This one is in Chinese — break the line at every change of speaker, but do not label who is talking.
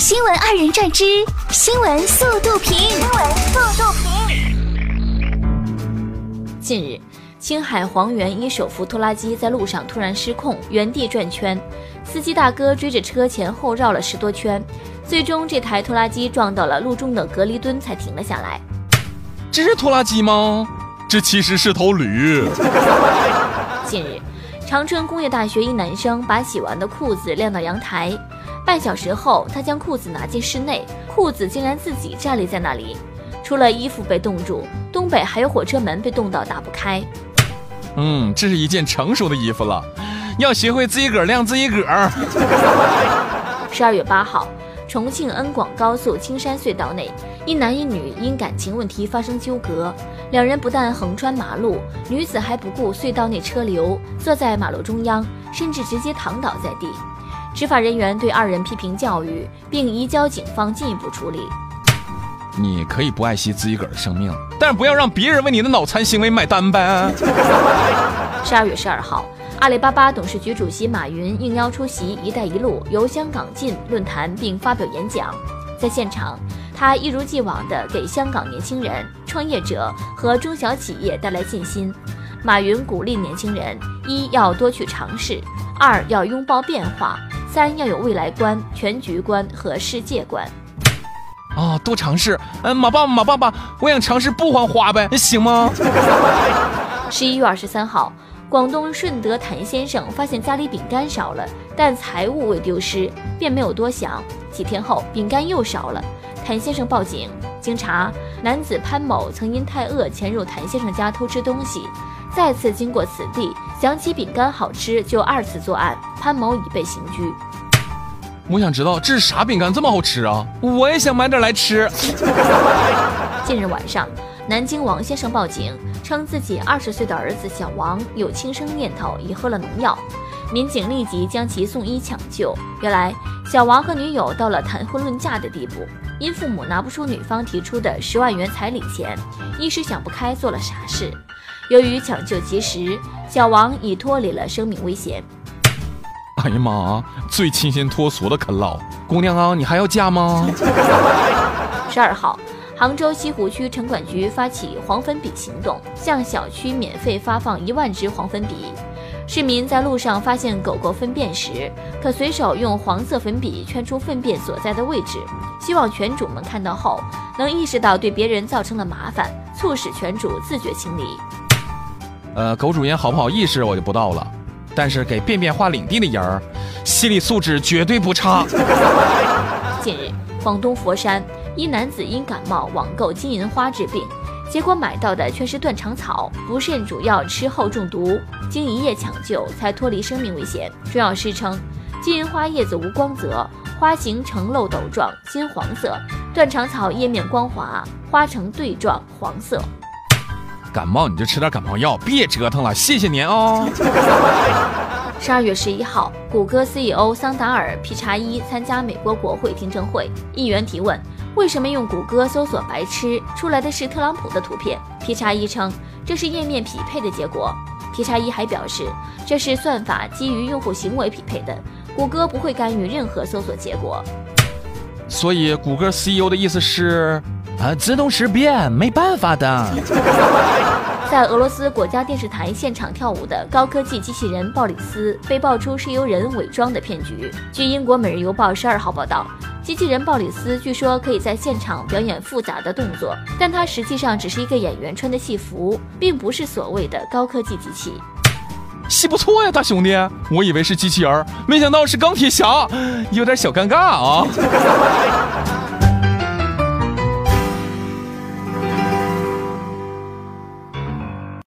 新闻二人转之新闻速度评。新闻速度
评。近日，青海黄原一手扶拖拉机在路上突然失控，原地转圈，司机大哥追着车前后绕了十多圈，最终这台拖拉机撞到了路中的隔离墩才停了下来。
这是拖拉机吗？这其实是头驴。
近日，长春工业大学一男生把洗完的裤子晾到阳台。半小时后，他将裤子拿进室内，裤子竟然自己站立在那里。除了衣服被冻住，东北还有火车门被冻到打不开。
嗯，这是一件成熟的衣服了，要学会自己个儿晾自己个儿。
十二月八号，重庆恩广高速青山隧道内，一男一女因感情问题发生纠葛，两人不但横穿马路，女子还不顾隧道内车流，坐在马路中央，甚至直接躺倒在地。执法人员对二人批评教育，并移交警方进一步处理。
你可以不爱惜自己个儿的生命，但是不要让别人为你的脑残行为买单呗。
十二月十二号，阿里巴巴董事局主席马云应邀出席“一带一路”由香港进论坛，并发表演讲。在现场，他一如既往地给香港年轻人、创业者和中小企业带来信心。马云鼓励年轻人：一要多去尝试，二要拥抱变化。三要有未来观、全局观和世界观。
啊，多尝试。嗯，马爸爸，马爸爸，我想尝试不还花呗，行吗？
十一月二十三号，广东顺德谭先生发现家里饼干少了，但财物未丢失，便没有多想。几天后，饼干又少了，谭先生报警。经查，男子潘某曾因太饿潜入谭先生家偷吃东西。再次经过此地，想起饼干好吃，就二次作案。潘某已被刑拘。
我想知道这是啥饼干这么好吃啊？我也想买点来吃。
近日晚上，南京王先生报警，称自己二十岁的儿子小王有轻生念头，已喝了农药。民警立即将其送医抢救。原来，小王和女友到了谈婚论嫁的地步，因父母拿不出女方提出的十万元彩礼钱，一时想不开做了傻事。由于抢救及时，小王已脱离了生命危险。
哎呀妈！最清新脱俗的啃老姑娘啊，你还要嫁吗？
十二号，杭州西湖区城管局发起黄粉笔行动，向小区免费发放一万支黄粉笔。市民在路上发现狗狗粪便时，可随手用黄色粉笔圈出粪便所在的位置。希望犬主们看到后，能意识到对别人造成了麻烦，促使犬主自觉清理。
呃，狗主人好不好意识我就不到了，但是给便便画领地的人儿，心理素质绝对不差。
近日，广东佛山一男子因感冒网购金银花治病，结果买到的却是断肠草，不慎主要吃后中毒，经一夜抢救才脱离生命危险。中药师称，金银花叶子无光泽，花形呈漏斗状，金黄色；断肠草叶面光滑，花呈对状，黄色。
感冒你就吃点感冒药，别折腾了，谢谢您哦。
十二月十一号，谷歌 CEO 桑达尔·皮查伊参加美国国会听证会，议员提问为什么用谷歌搜索“白痴”出来的是特朗普的图片，皮查伊称这是页面匹配的结果。皮查伊还表示这是算法基于用户行为匹配的，谷歌不会干预任何搜索结果。
所以谷歌 CEO 的意思是。啊，自动识别没办法的。
在俄罗斯国家电视台现场跳舞的高科技机器人鲍里斯被爆出是由人伪装的骗局。据英国《每日邮报》十二号报道，机器人鲍里斯据说可以在现场表演复杂的动作，但它实际上只是一个演员穿的戏服，并不是所谓的高科技机器。
戏不错呀，大兄弟，我以为是机器人，没想到是钢铁侠，有点小尴尬啊。